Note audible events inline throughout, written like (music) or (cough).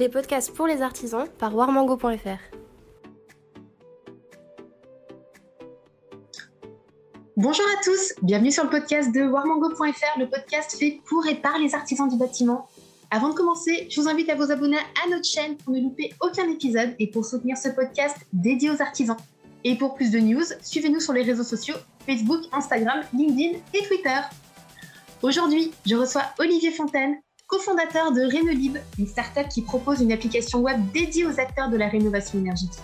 les podcasts pour les artisans par warmango.fr. Bonjour à tous, bienvenue sur le podcast de warmango.fr, le podcast fait pour et par les artisans du bâtiment. Avant de commencer, je vous invite à vous abonner à notre chaîne pour ne louper aucun épisode et pour soutenir ce podcast dédié aux artisans. Et pour plus de news, suivez-nous sur les réseaux sociaux Facebook, Instagram, LinkedIn et Twitter. Aujourd'hui, je reçois Olivier Fontaine, cofondateur de Renolib, une startup qui propose une application web dédiée aux acteurs de la rénovation énergétique.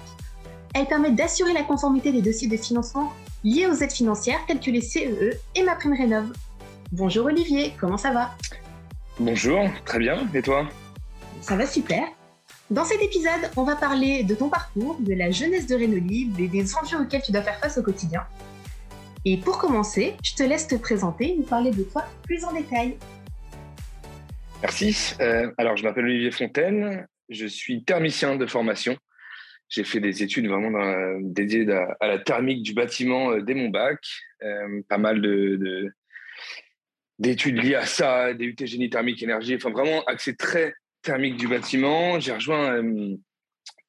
Elle permet d'assurer la conformité des dossiers de financement liés aux aides financières telles que les CEE e et ma prime rénov. Bonjour Olivier, comment ça va? Bonjour, très bien, et toi? Ça va super. Dans cet épisode, on va parler de ton parcours, de la jeunesse de Renolib et des enjeux auxquels tu dois faire face au quotidien. Et pour commencer, je te laisse te présenter et nous parler de toi plus en détail. Merci. Euh, alors, je m'appelle Olivier Fontaine. Je suis thermicien de formation. J'ai fait des études vraiment dédiées à, la thermique du bâtiment euh, dès mon bac. Euh, pas mal de, d'études liées à ça, des UT génie thermique énergie. Enfin, vraiment accès très thermique du bâtiment. J'ai rejoint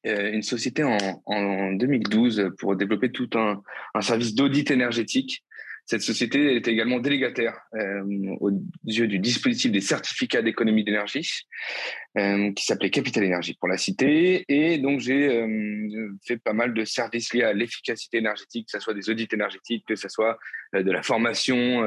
une société en, 2012 pour développer tout un service d'audit énergétique cette société est également délégataire euh, aux yeux du dispositif des certificats d'économie d'énergie, euh, qui s'appelait Capital Énergie pour la cité. Et donc, j'ai euh, fait pas mal de services liés à l'efficacité énergétique, que ce soit des audits énergétiques, que ce soit de la formation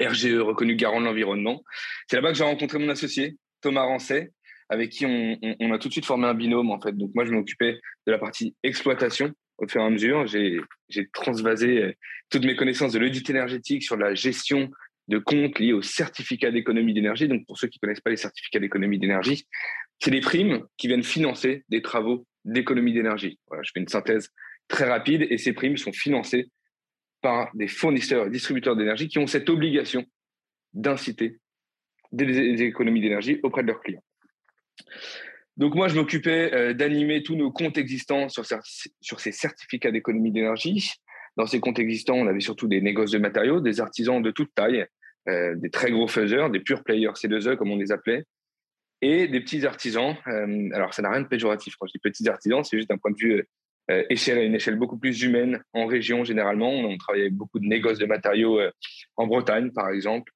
RGE reconnu garant de l'environnement. C'est là-bas que j'ai rencontré mon associé, Thomas Rancet, avec qui on, on, a tout de suite formé un binôme, en fait. Donc, moi, je m'occupais de la partie exploitation au fur et à mesure, j'ai transvasé euh, toutes mes connaissances de l'audit énergétique sur la gestion de comptes liés aux certificats d'économie d'énergie. Donc, pour ceux qui ne connaissent pas les certificats d'économie d'énergie, c'est des primes qui viennent financer des travaux d'économie d'énergie. Voilà, je fais une synthèse très rapide et ces primes sont financées par des fournisseurs et distributeurs d'énergie qui ont cette obligation d'inciter des économies d'énergie auprès de leurs clients. Donc moi, je m'occupais euh, d'animer tous nos comptes existants sur, ces certificats d'économie d'énergie. Dans ces comptes existants, on avait surtout des négoces de matériaux, des artisans de toute taille, euh, des très gros faiseurs, des purs players C2E comme on les appelait, et des petits artisans. Euh, alors ça n'a rien de péjoratif quand je dis petits artisans, c'est juste d'un point de vue échelle une échelle beaucoup plus humaine en région généralement. On travaillait avec beaucoup de négoces de matériaux en Bretagne par exemple.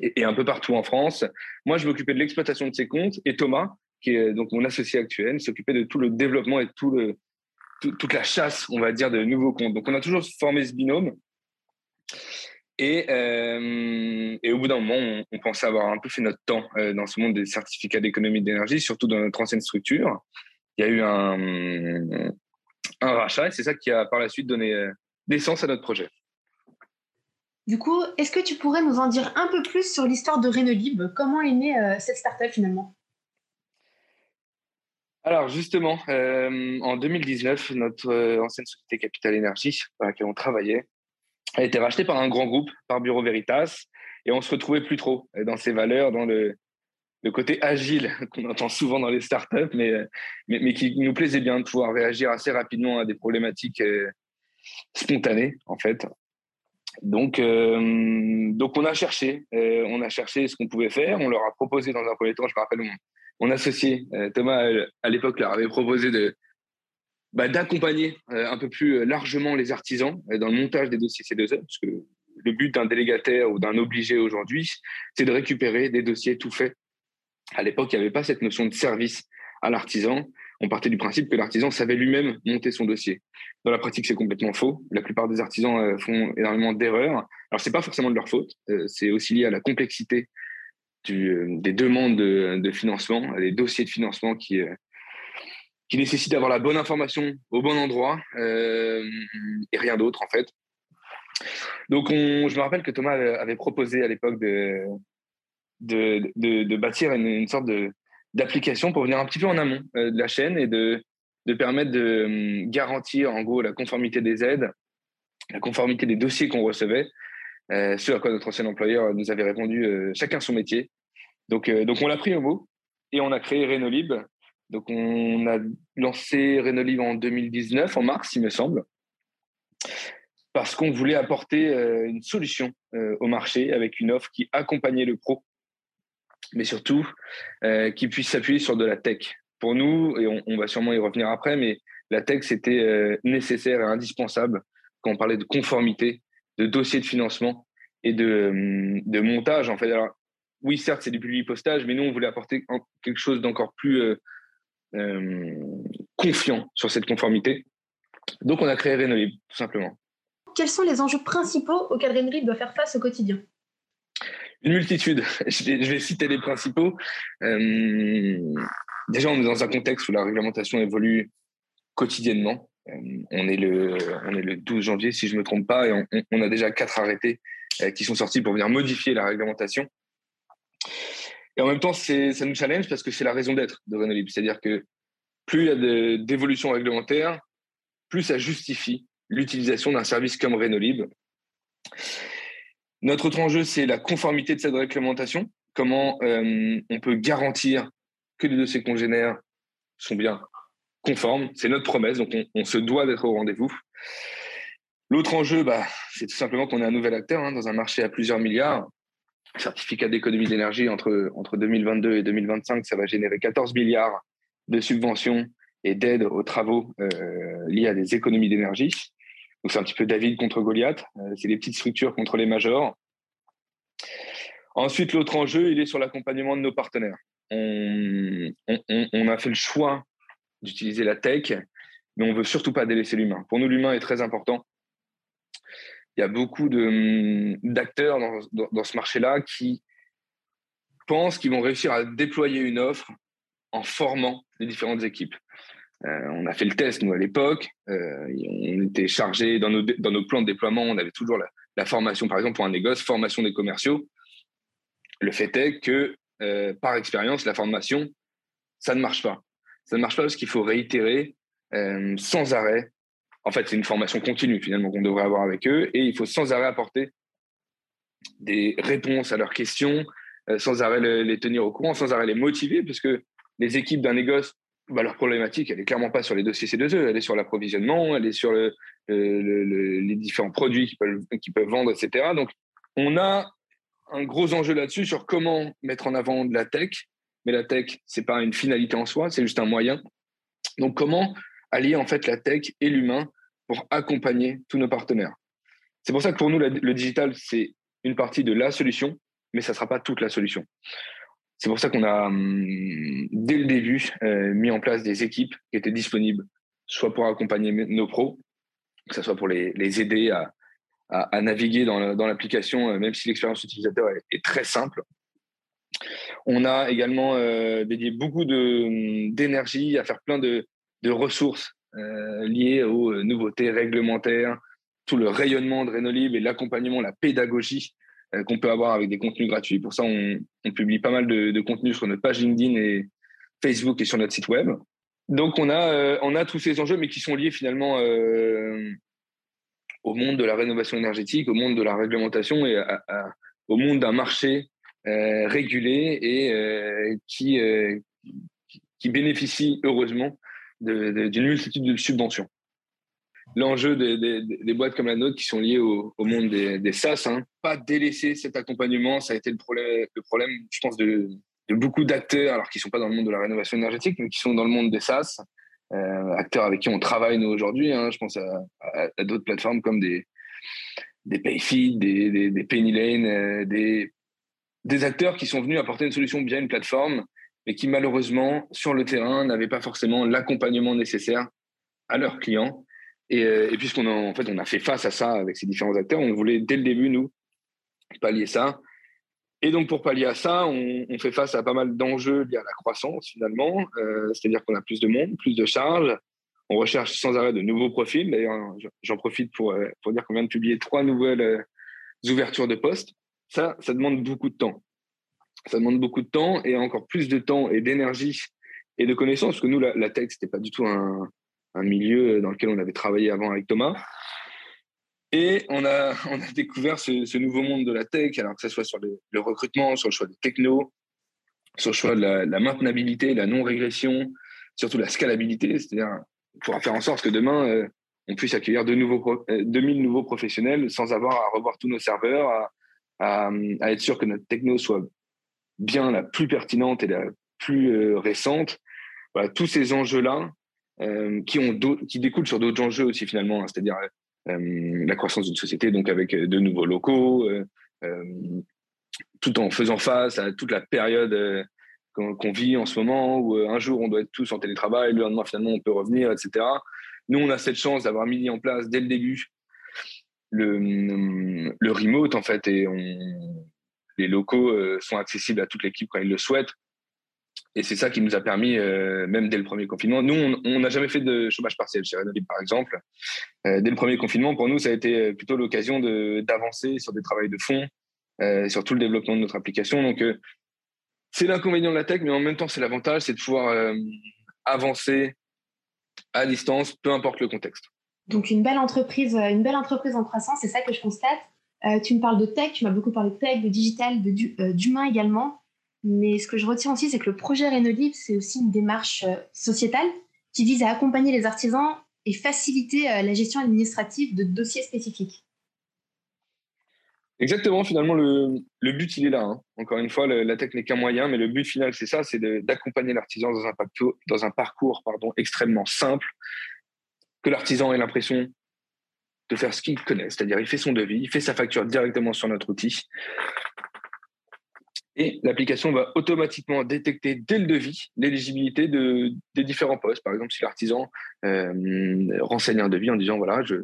Et, un peu partout en France. Moi, je m'occupais de l'exploitation de ces comptes et Thomas, qui est donc mon associé actuel, s'occupait de tout le développement et toute la chasse, on va dire, de nouveaux comptes. Donc, on a toujours formé ce binôme. Et, euh, au bout d'un moment, on, pensait avoir un peu fait notre temps euh, dans ce monde des certificats d'économie d'énergie, surtout dans notre ancienne structure. Il y a eu un, un rachat et c'est ça qui a par la suite donné euh, naissance à notre projet. Du coup, est-ce que tu pourrais nous en dire un peu plus sur l'histoire de Renolib Comment est née cette startup finalement? Alors justement, euh, en 2019, notre euh, ancienne société Capital Énergie, pour laquelle on travaillait, a été rachetée par un grand groupe, par Bureau Veritas, et on se retrouvait plus trop dans ces valeurs, dans le, côté agile (laughs) qu'on entend souvent dans les startups, mais, mais, qui nous plaisait bien de pouvoir réagir assez rapidement à des problématiques euh, spontanées, en fait. Donc, donc on a cherché, on a cherché ce qu'on pouvait faire. On leur a proposé dans un premier temps, je me rappelle, mon associé euh, Thomas euh, à l'époque leur avait proposé de bah, d'accompagner euh, un peu plus largement les artisans dans le montage des dossiers C2E, parce que le but d'un délégataire ou d'un obligé aujourd'hui, c'est de récupérer des dossiers tout faits. À l'époque, il n'y avait pas cette notion de service à l'artisan. On partait du principe que l'artisan savait lui-même monter son dossier. Dans la pratique, c'est complètement faux. La plupart des artisans font énormément d'erreurs. Alors, c'est pas forcément de leur faute. C'est aussi lié à la complexité euh, des demandes de, financement, des dossiers de financement qui, euh, qui nécessitent d'avoir la bonne information au bon endroit euh, et rien d'autre en fait. Donc on, je me rappelle que Thomas avait proposé à l'époque de, de, bâtir une, sorte d'application pour venir un petit peu en amont de la chaîne et de, de permettre de garantir en gros la conformité des aides, la conformité des dossiers qu'on recevait ce à quoi notre ancien employeur nous avait répondu chacun son métier. Donc, euh, donc on l'a pris au mot et on a créé Renolib. Donc on a lancé Renolib en 2019, en mars, il me semble, parce qu'on voulait apporter une solution au marché avec une offre qui accompagnait le pro mais surtout qui puisse s'appuyer sur de la tech. Pour nous, et on, va sûrement y revenir après, mais la tech, c'était nécessaire et indispensable quand on parlait de conformité, de dossier de financement et de, montage. En fait, oui, certes, c'est du public postage, mais nous, on voulait apporter quelque chose d'encore plus euh, euh, confiant sur cette conformité. Donc, on a créé Renolib, tout simplement. Quels sont les enjeux principaux auxquels Renolib doit faire face au quotidien? Une multitude. (laughs) Je vais, citer les principaux. Euh, déjà, on est dans un contexte où la réglementation évolue quotidiennement. on, est le, on est le 12 janvier, si je ne me trompe pas, et on, on a déjà quatre arrêtés qui sont sortis pour venir modifier la réglementation. Et en même temps, ça nous challenge parce que c'est la raison d'être de Renolib. C'est-à-dire que plus il y a d'évolution réglementaire, plus ça justifie l'utilisation d'un service comme Renolib. Notre autre enjeu, c'est la conformité de cette réglementation. Comment euh, on peut garantir que les dossiers congénères sont bien conformes. C'est notre promesse, donc on, se doit d'être au rendez-vous. L'autre enjeu, bah, c'est tout simplement qu'on est un nouvel acteur hein, dans un marché à plusieurs milliards certificat d'économie d'énergie entre, entre 2022 et 2025, ça va générer 14 milliards de subventions et d'aides aux travaux euh, liés à des économies d'énergie. Donc c'est un petit peu David contre Goliath, euh, c'est les petites structures contre les majors. Ensuite, l'autre enjeu, il est sur l'accompagnement de nos partenaires. On, on, a fait le choix d'utiliser la tech, mais on veut surtout pas délaisser l'humain. Pour nous, l'humain est très important il y a beaucoup hum, d'acteurs dans, dans, ce marché-là qui pensent qu'ils vont réussir à déployer une offre en formant les différentes équipes. Euh, on a fait le test, nous, à l'époque. Euh, on était chargé dans nos, dans nos plans de déploiement, on avait toujours la, formation, par exemple, pour un négoce, formation des commerciaux. Le fait est que, euh, par expérience, la formation, ça ne marche pas. Ça ne marche pas parce qu'il faut réitérer sans arrêt en fait, c'est une formation continue finalement qu'on devrait avoir avec eux et il faut sans arrêt apporter des réponses à leurs questions, euh, sans arrêt les, tenir au courant, sans arrêt les motiver, parce que les équipes d'un négoce, bah, leur problématique, elle est clairement pas sur les dossiers C2E, elle est sur l'approvisionnement, elle est sur les différents produits qu'ils peuvent, vendre, etc. Donc, on a un gros enjeu là-dessus sur comment mettre en avant de la tech, mais la tech, c'est pas une finalité en soi, c'est juste un moyen. Donc, comment allier en fait la tech et l'humain pour accompagner tous nos partenaires. C'est pour ça que pour nous, le digital, c'est une partie de la solution, mais ça ne sera pas toute la solution. C'est pour ça qu'on a, hum, dès le début, euh, mis en place des équipes qui étaient disponibles, soit pour accompagner nos pros, que ce soit pour les, aider à, naviguer dans l'application, euh, même si l'expérience utilisateur est, très simple. On a également euh, dédié beaucoup hum, d'énergie à faire plein de, de ressources euh, liées aux euh, nouveautés réglementaires, tout le rayonnement de Renolib et l'accompagnement, la pédagogie euh, qu'on peut avoir avec des contenus gratuits. Pour ça, on, publie pas mal de, contenus sur notre page LinkedIn et Facebook et sur notre site web. Donc, on a, on a tous ces enjeux, mais qui sont liés finalement au monde de la rénovation énergétique, au monde de la réglementation et au monde d'un marché régulé et qui, qui bénéficie heureusement d'une multitude de subventions. L'enjeu des, boîtes comme la nôtre qui sont liées au, monde des, SaaS, hein, pas délaisser cet accompagnement, ça a été le problème, je pense, de, beaucoup d'acteurs, alors qui ne sont pas dans le monde de la rénovation énergétique, mais qui sont dans le monde des SaaS, euh, acteurs avec qui on travaille nous aujourd'hui. Hein. je pense à, d'autres plateformes comme des, des Payfeed, des, des, euh, des, des acteurs qui sont venus apporter une solution via une plateforme mais qui malheureusement, sur le terrain, n'avaient pas forcément l'accompagnement nécessaire à leurs clients. Et, euh, puisqu'on a, en fait, a fait face à ça avec ces différents acteurs, on voulait dès le début, nous, pallier ça. Et donc, pour pallier à ça, on, fait face à pas mal d'enjeux liés à la croissance, finalement. Euh, c'est-à-dire qu'on a plus de monde, plus de charges. On recherche sans arrêt de nouveaux profils. D'ailleurs, j'en profite pour, euh, pour dire qu'on vient de publier trois nouvelles ouvertures de postes. Ça, ça demande beaucoup de temps ça demande beaucoup de temps et encore plus de temps et d'énergie et de connaissances, parce que nous, la, la tech, ce n'était pas du tout un, milieu dans lequel on avait travaillé avant avec Thomas. Et on a, (laughs) découvert ce, nouveau monde de la tech, alors que ce soit sur le, recrutement, sur le choix des technos, sur le choix de la, maintenabilité, la non-régression, surtout la scalabilité, c'est-à-dire pouvoir faire en sorte que demain, euh, on puisse accueillir de nouveaux, 2000 euh, nouveaux professionnels sans avoir à revoir tous nos serveurs, à, être sûr que notre techno soit bien la plus pertinente et la plus récente. Voilà, tous ces enjeux-là qui, ont qui découlent sur d'autres enjeux aussi finalement, hein, c'est-à-dire la croissance d'une société donc avec de nouveaux locaux, tout en faisant face à toute la période qu'on vit en ce moment, où un jour on doit être tous en télétravail, le lendemain finalement on peut revenir, etc. Nous, on a cette chance d'avoir mis en place dès le début le, le remote, en fait, et on, les locaux euh, sont accessibles à toute l'équipe quand ils le souhaitent. Et c'est ça qui nous a permis, euh, même dès le premier confinement, nous, on n'a jamais fait de chômage partiel chez Renolib, par exemple. Euh, dès le premier confinement, pour nous, ça a été plutôt l'occasion d'avancer sur des travaux de fond, sur tout le développement de notre application. Donc, c'est l'inconvénient de la tech, mais en même temps, c'est l'avantage, c'est de pouvoir avancer à distance, peu importe le contexte. Donc une belle entreprise, une belle entreprise en croissance, c'est ça que je constate? Euh, tu me parles de tech, tu m'as beaucoup parlé de tech, de digital, euh, d'humain également. Mais ce que je retiens aussi, c'est que le projet Renolib, c'est aussi une démarche sociétale qui vise à accompagner les artisans et faciliter la gestion administrative de dossiers spécifiques. Exactement, finalement, le, but, il est là. Hein. Encore une fois, la tech n'est qu'un moyen, mais le but final, c'est ça, c'est d'accompagner l'artisan dans un, dans un parcours pardon, extrêmement simple, que l'artisan ait l'impression de faire ce qu'il connaît, c'est-à-dire il fait son devis, il fait sa facture directement sur notre outil, et l'application va automatiquement détecter dès le devis l'éligibilité de, des différents postes. Par exemple, si l'artisan euh, renseigne un devis en disant, voilà, je,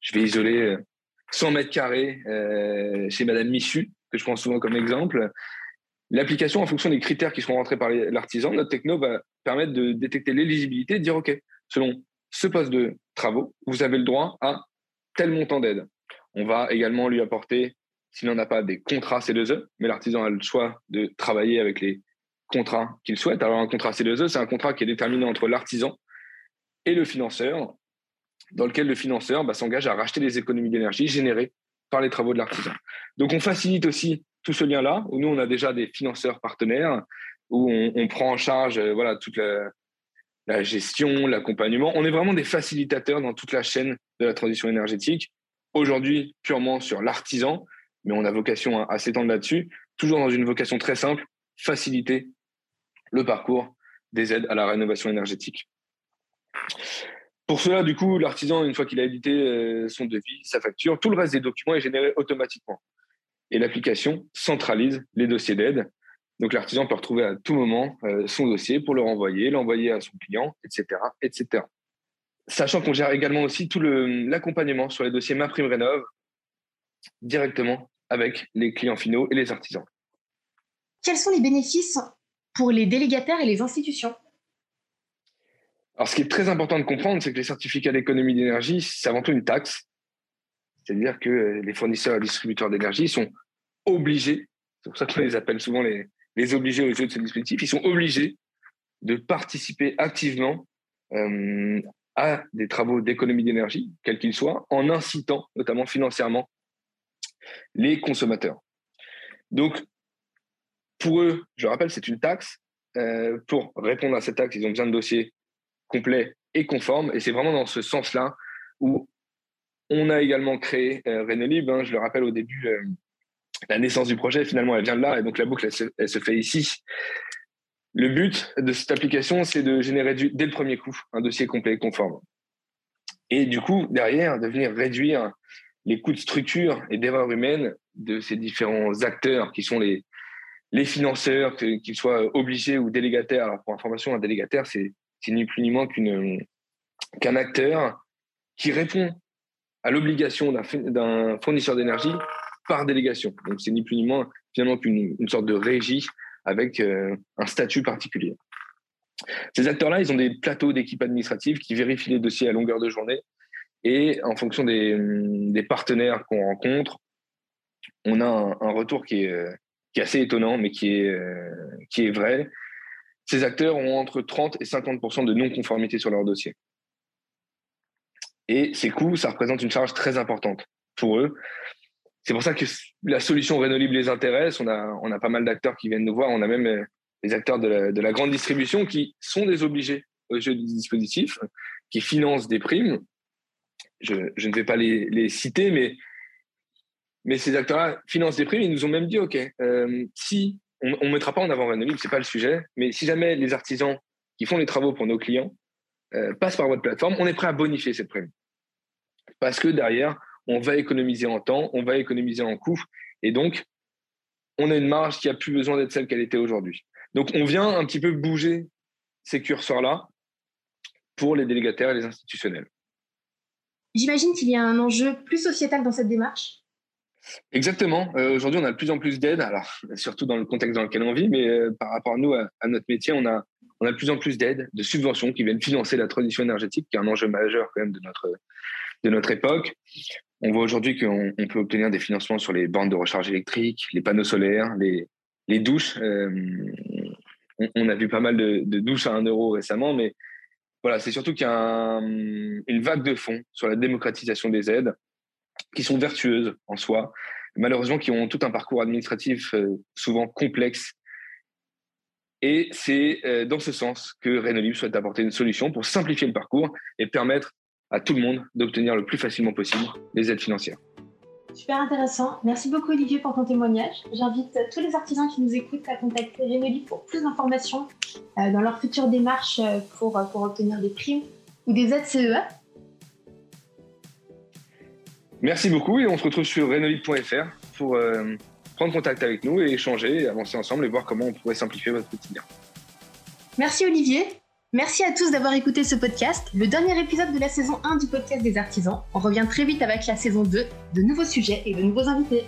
je vais isoler 100 mètres carrés euh, chez Madame Michu, que je prends souvent comme exemple. L'application, en fonction des critères qui seront rentrés par l'artisan, notre techno va permettre de détecter l'éligibilité et de dire, OK, selon ce poste de travaux, vous avez le droit à tel montant d'aide. On va également lui apporter, s'il n'en a pas, des contrats C2E, mais l'artisan a le choix de travailler avec les contrats qu'il souhaite. Alors un contrat C2E, c'est un contrat qui est déterminé entre l'artisan et le financeur dans lequel le financeur bah, s'engage à racheter les économies d'énergie générées par les travaux de l'artisan. Donc on facilite aussi tout ce lien-là, où nous on a déjà des financeurs partenaires, où on, prend en charge euh, voilà, toute la, gestion, l'accompagnement. On est vraiment des facilitateurs dans toute la chaîne de la transition énergétique. Aujourd'hui, purement sur l'artisan, mais on a vocation à s'étendre là-dessus, toujours dans une vocation très simple, faciliter le parcours des aides à la rénovation énergétique. Pour cela, du coup, l'artisan, une fois qu'il a édité euh, son devis, sa facture, tout le reste des documents est généré automatiquement. Et l'application centralise les dossiers d'aide. Donc l'artisan peut retrouver à tout moment euh, son dossier pour le renvoyer, l'envoyer à son client, etc. etc. Sachant qu'on gère également aussi tout l'accompagnement sur les dossiers MaPrimeRénov directement avec les clients finaux et les artisans. Quels sont les bénéfices pour les délégataires et les institutions? Alors, ce qui est très important de comprendre, c'est que les certificats d'économie d'énergie, c'est avant tout une taxe. C'est-à-dire que les fournisseurs et distributeurs d'énergie sont obligés, c'est pour ça qu'on les appelle souvent les, les obligés aux jeux de ce dispositif, ils sont obligés de participer activement euh, à des travaux d'économie d'énergie, quels qu'ils soient, en incitant, notamment financièrement, les consommateurs. Donc, pour eux, je rappelle, c'est une taxe. Euh, pour répondre à cette taxe, ils ont besoin de dossiers complet et conforme. Et c'est vraiment dans ce sens-là où on a également créé euh. Hein, je le rappelle au début, euh, la naissance du projet, finalement, elle vient de là. Et donc, la boucle, elle se, fait ici. Le but de cette application, c'est de générer dès le premier coup un dossier complet et conforme. Et du coup, derrière, de venir réduire les coûts de structure et d'erreur humaine de ces différents acteurs qui sont les, les financeurs, qu'ils soient obligés ou délégataires. Alors, pour information, un délégataire, c'est ni plus ni moins qu'un acteur qui répond à l'obligation d'un fournisseur d'énergie par délégation. Donc, c'est ni plus ni moins finalement qu'une sorte de régie avec euh, un statut particulier. Ces acteurs-là, ils ont des plateaux d'équipe administrative qui vérifient les dossiers à longueur de journée. Et en fonction des, partenaires qu'on rencontre, on a un, retour qui est, assez étonnant, mais qui est, euh, qui est vrai ces acteurs ont entre 30 et 50% de non-conformité sur leur dossier. Et ces coûts, ça représente une charge très importante pour eux. C'est pour ça que la solution Renolib les intéresse. On a, on a pas mal d'acteurs qui viennent nous voir. On a même euh, les acteurs de la, grande distribution qui sont des obligés au jeu du dispositif, qui financent des primes. Je, ne vais pas les, citer, mais, mais ces acteurs-là financent des primes. Ils nous ont même dit, OK, euh, si on ne mettra pas en avant Renolib, ce n'est pas le sujet, mais si jamais les artisans qui font les travaux pour nos clients euh, passent par votre plateforme, on est prêt à bonifier cette prime. Parce que derrière, on va économiser en temps, on va économiser en coûts, et donc, on a une marge qui a plus besoin d'être celle qu'elle était aujourd'hui. Donc, on vient un petit peu bouger ces curseurs-là pour les délégataires et les institutionnels. J'imagine qu'il y a un enjeu plus sociétal dans cette démarche? Exactement. Euh, aujourd'hui, on a de plus en plus d'aides, alors surtout dans le contexte dans lequel on vit, mais euh, par rapport à nous, à, notre métier, on a, on a de plus en plus d'aides, de subventions qui viennent financer la transition énergétique, qui est un enjeu majeur quand même de notre, de notre époque. On voit aujourd'hui qu'on peut obtenir des financements sur les bandes de recharge électrique, les panneaux solaires, les, douches. Euh, on, a vu pas mal de, de douches à 1 euro récemment, mais voilà, c'est surtout qu'il y a une vague de fonds sur la démocratisation des aides qui sont vertueuses en soi, malheureusement qui ont tout un parcours administratif euh, souvent complexe. Et c'est euh, dans ce sens que Renolib souhaite apporter une solution pour simplifier le parcours et permettre à tout le monde d'obtenir le plus facilement possible les aides financières. Super intéressant. Merci beaucoup Olivier pour ton témoignage. J'invite tous les artisans qui nous écoutent à contacter Renolib pour plus d'informations euh, dans leur future démarche pour, pour obtenir des primes ou des aides CEA. Merci beaucoup et on se retrouve sur renolib.fr pour euh, prendre contact avec nous et échanger, avancer ensemble et voir comment on pourrait simplifier votre quotidien. Merci Olivier. Merci à tous d'avoir écouté ce podcast, le dernier épisode de la saison 1 du podcast des artisans. On revient très vite avec la saison 2, de nouveaux sujets et de nouveaux invités.